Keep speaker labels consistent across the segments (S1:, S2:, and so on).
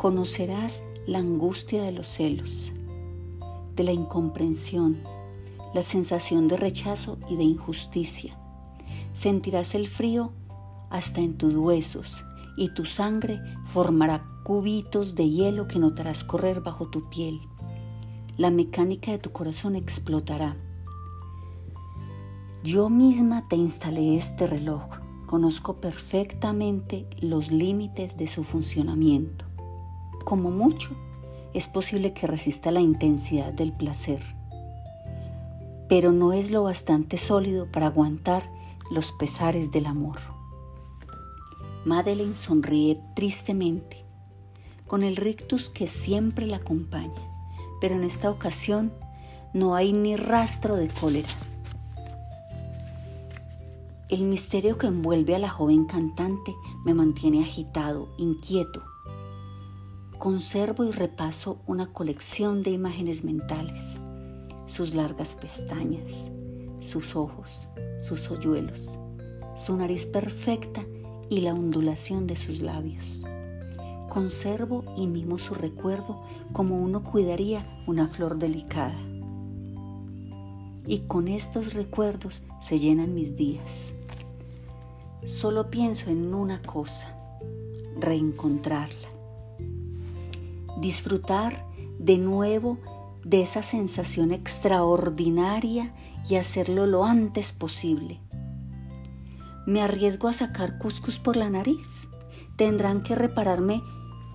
S1: conocerás la angustia de los celos, de la incomprensión, la sensación de rechazo y de injusticia. Sentirás el frío hasta en tus huesos y tu sangre formará cubitos de hielo que notarás correr bajo tu piel. La mecánica de tu corazón explotará. Yo misma te instalé este reloj. Conozco perfectamente los límites de su funcionamiento. Como mucho, es posible que resista la intensidad del placer, pero no es lo bastante sólido para aguantar los pesares del amor. Madeleine sonríe tristemente, con el rictus que siempre la acompaña, pero en esta ocasión no hay ni rastro de cólera. El misterio que envuelve a la joven cantante me mantiene agitado, inquieto. Conservo y repaso una colección de imágenes mentales, sus largas pestañas, sus ojos, sus hoyuelos, su nariz perfecta y la ondulación de sus labios. Conservo y mimo su recuerdo como uno cuidaría una flor delicada. Y con estos recuerdos se llenan mis días. Solo pienso en una cosa, reencontrarla. Disfrutar de nuevo de esa sensación extraordinaria y hacerlo lo antes posible ¿Me arriesgo a sacar cuscus por la nariz? Tendrán que repararme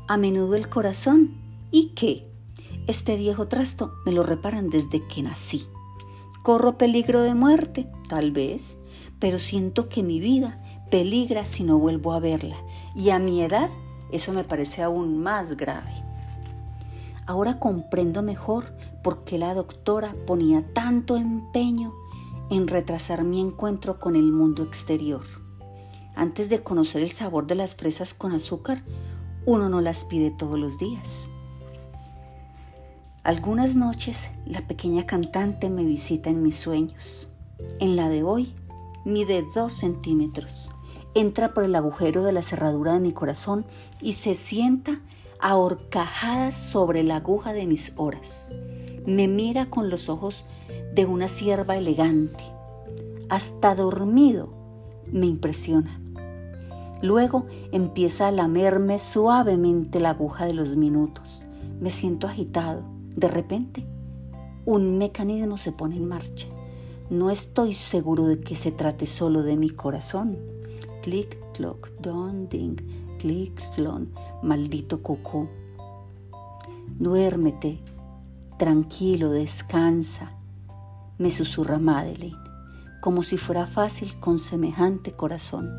S1: a menudo el corazón. ¿Y qué? Este viejo trasto me lo reparan desde que nací. ¿Corro peligro de muerte? Tal vez, pero siento que mi vida peligra si no vuelvo a verla. Y a mi edad eso me parece aún más grave. Ahora comprendo mejor por qué la doctora ponía tanto empeño en retrasar mi encuentro con el mundo exterior. Antes de conocer el sabor de las fresas con azúcar, uno no las pide todos los días. Algunas noches la pequeña cantante me visita en mis sueños. En la de hoy mide dos centímetros, entra por el agujero de la cerradura de mi corazón y se sienta ahorcajada sobre la aguja de mis horas. Me mira con los ojos de una sierva elegante. Hasta dormido me impresiona. Luego empieza a lamerme suavemente la aguja de los minutos. Me siento agitado. De repente, un mecanismo se pone en marcha. No estoy seguro de que se trate solo de mi corazón. Clic, clock, don, ding, maldito cucú. Duérmete, tranquilo, descansa me susurra Madeleine, como si fuera fácil con semejante corazón.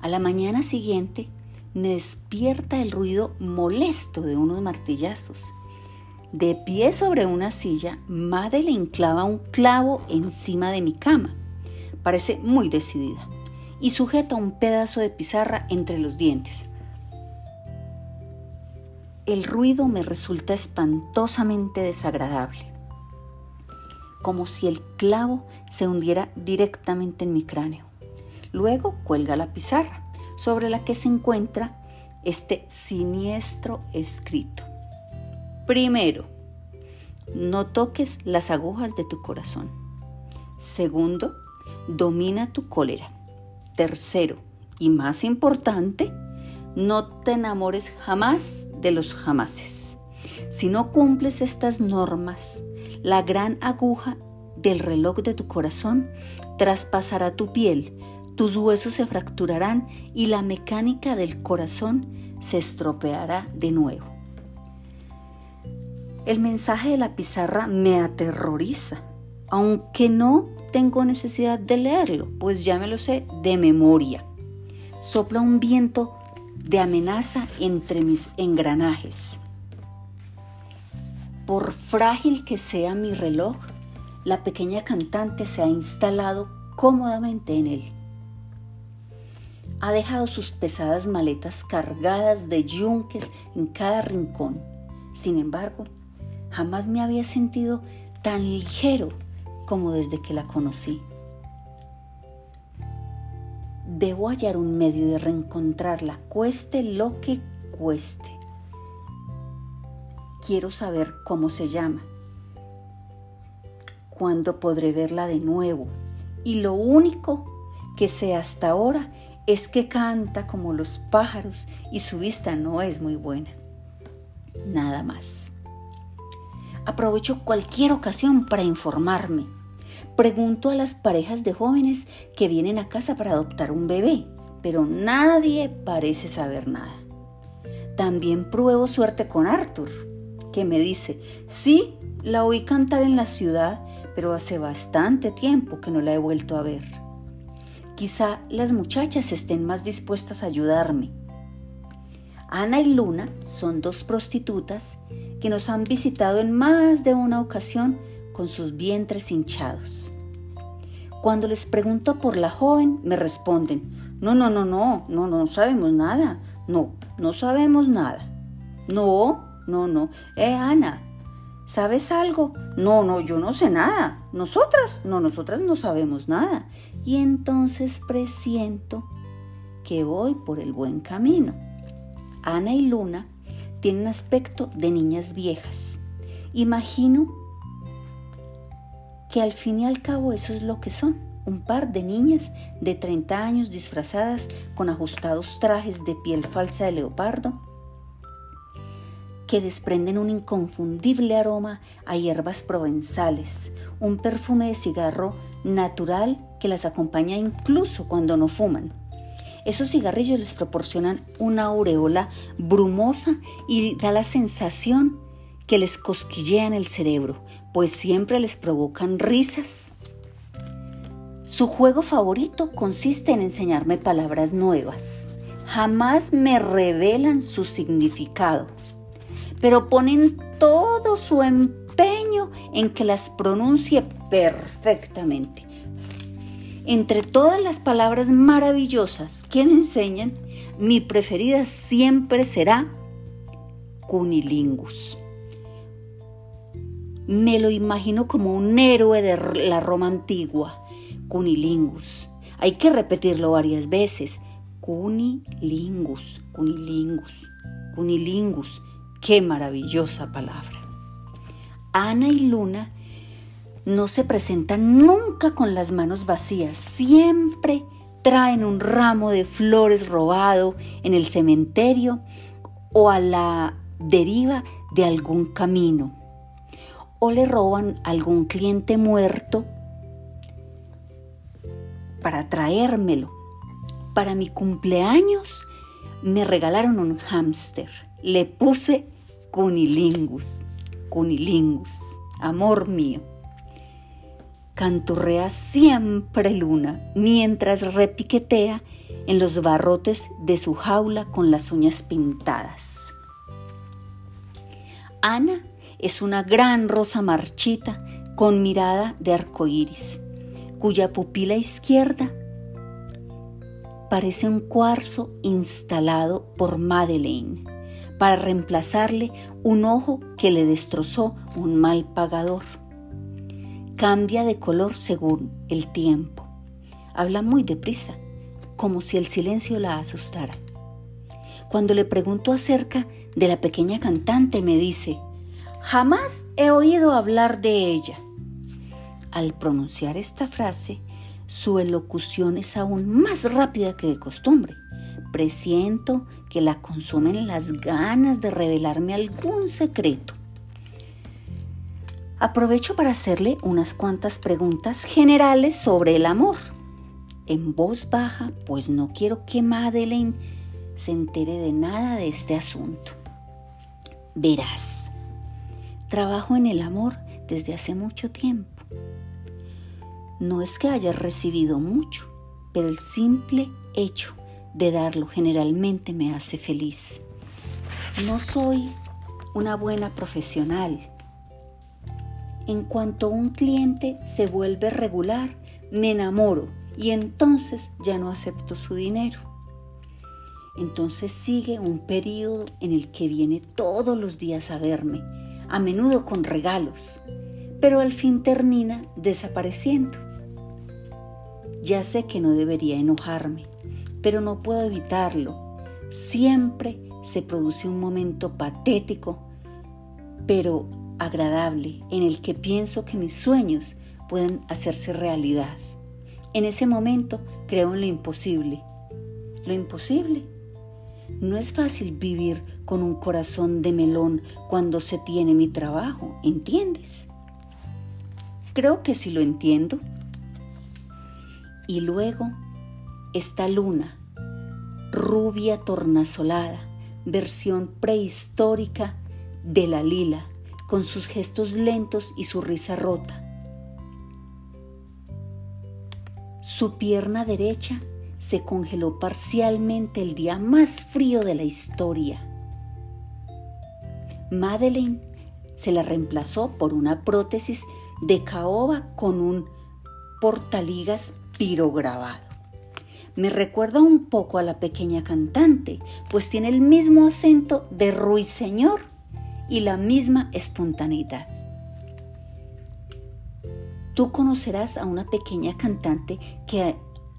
S1: A la mañana siguiente me despierta el ruido molesto de unos martillazos. De pie sobre una silla, Madeleine clava un clavo encima de mi cama. Parece muy decidida y sujeta un pedazo de pizarra entre los dientes. El ruido me resulta espantosamente desagradable como si el clavo se hundiera directamente en mi cráneo. Luego cuelga la pizarra, sobre la que se encuentra este siniestro escrito. Primero, no toques las agujas de tu corazón. Segundo, domina tu cólera. Tercero, y más importante, no te enamores jamás de los jamases. Si no cumples estas normas, la gran aguja del reloj de tu corazón traspasará tu piel, tus huesos se fracturarán y la mecánica del corazón se estropeará de nuevo. El mensaje de la pizarra me aterroriza, aunque no tengo necesidad de leerlo, pues ya me lo sé de memoria. Sopla un viento de amenaza entre mis engranajes. Por frágil que sea mi reloj, la pequeña cantante se ha instalado cómodamente en él. Ha dejado sus pesadas maletas cargadas de yunques en cada rincón. Sin embargo, jamás me había sentido tan ligero como desde que la conocí. Debo hallar un medio de reencontrarla, cueste lo que cueste. Quiero saber cómo se llama, cuándo podré verla de nuevo. Y lo único que sé hasta ahora es que canta como los pájaros y su vista no es muy buena. Nada más. Aprovecho cualquier ocasión para informarme. Pregunto a las parejas de jóvenes que vienen a casa para adoptar un bebé, pero nadie parece saber nada. También pruebo suerte con Arthur, que me dice, sí, la oí cantar en la ciudad, pero hace bastante tiempo que no la he vuelto a ver. Quizá las muchachas estén más dispuestas a ayudarme. Ana y Luna son dos prostitutas que nos han visitado en más de una ocasión con sus vientres hinchados. Cuando les pregunto por la joven, me responden, no, no, no, no, no, no sabemos nada, no, no sabemos nada. No, no, no, eh, Ana, ¿sabes algo? No, no, yo no sé nada. Nosotras, no, nosotras no sabemos nada y entonces presiento que voy por el buen camino. Ana y Luna tienen aspecto de niñas viejas. Imagino que al fin y al cabo eso es lo que son, un par de niñas de 30 años disfrazadas con ajustados trajes de piel falsa de leopardo que desprenden un inconfundible aroma a hierbas provenzales, un perfume de cigarro natural que las acompaña incluso cuando no fuman. Esos cigarrillos les proporcionan una aureola brumosa y da la sensación que les cosquillean el cerebro, pues siempre les provocan risas. Su juego favorito consiste en enseñarme palabras nuevas. Jamás me revelan su significado, pero ponen todo su empeño en que las pronuncie perfectamente. Entre todas las palabras maravillosas que me enseñan, mi preferida siempre será cunilingus. Me lo imagino como un héroe de la Roma antigua, cunilingus. Hay que repetirlo varias veces. Cunilingus, cunilingus, cunilingus. Qué maravillosa palabra. Ana y Luna no se presentan nunca con las manos vacías, siempre traen un ramo de flores robado en el cementerio o a la deriva de algún camino, le roban algún cliente muerto para traérmelo. Para mi cumpleaños me regalaron un hámster. Le puse cunilingus, cunilingus, amor mío canturrea siempre luna mientras repiquetea en los barrotes de su jaula con las uñas pintadas. Ana es una gran rosa marchita con mirada de arco iris, cuya pupila izquierda parece un cuarzo instalado por Madeleine para reemplazarle un ojo que le destrozó un mal pagador cambia de color según el tiempo. Habla muy deprisa, como si el silencio la asustara. Cuando le pregunto acerca de la pequeña cantante, me dice, jamás he oído hablar de ella. Al pronunciar esta frase, su elocución es aún más rápida que de costumbre. Presiento que la consumen las ganas de revelarme algún secreto. Aprovecho para hacerle unas cuantas preguntas generales sobre el amor. En voz baja, pues no quiero que Madeleine se entere de nada de este asunto. Verás, trabajo en el amor desde hace mucho tiempo. No es que haya recibido mucho, pero el simple hecho de darlo generalmente me hace feliz. No soy una buena profesional en cuanto un cliente se vuelve regular, me enamoro y entonces ya no acepto su dinero. Entonces sigue un periodo en el que viene todos los días a verme, a menudo con regalos, pero al fin termina desapareciendo. Ya sé que no debería enojarme, pero no puedo evitarlo. Siempre se produce un momento patético, pero agradable, en el que pienso que mis sueños pueden hacerse realidad. En ese momento creo en lo imposible. Lo imposible. No es fácil vivir con un corazón de melón cuando se tiene mi trabajo, ¿entiendes? Creo que sí lo entiendo. Y luego esta luna, rubia tornasolada, versión prehistórica de la lila, con sus gestos lentos y su risa rota. Su pierna derecha se congeló parcialmente el día más frío de la historia. Madeleine se la reemplazó por una prótesis de caoba con un portaligas pirograbado. Me recuerda un poco a la pequeña cantante, pues tiene el mismo acento de ruiseñor y la misma espontaneidad. Tú conocerás a una pequeña cantante que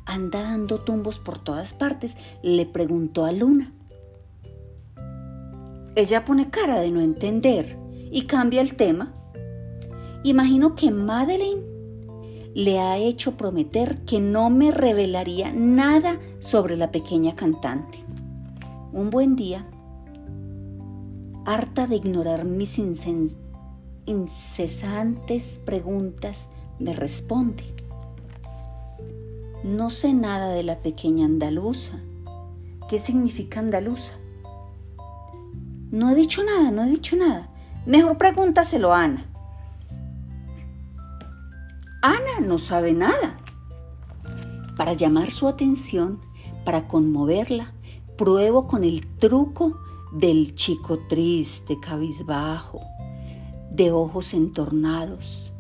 S1: anda dando tumbos por todas partes, le preguntó a Luna. Ella pone cara de no entender y cambia el tema. Imagino que Madeleine le ha hecho prometer que no me revelaría nada sobre la pequeña cantante. Un buen día, harta de ignorar mis incesantes preguntas, me responde. No sé nada de la pequeña andaluza. ¿Qué significa andaluza? No he dicho nada, no he dicho nada. Mejor pregúntaselo a Ana. Ana no sabe nada. Para llamar su atención, para conmoverla, pruebo con el truco del chico triste, cabizbajo, de ojos entornados,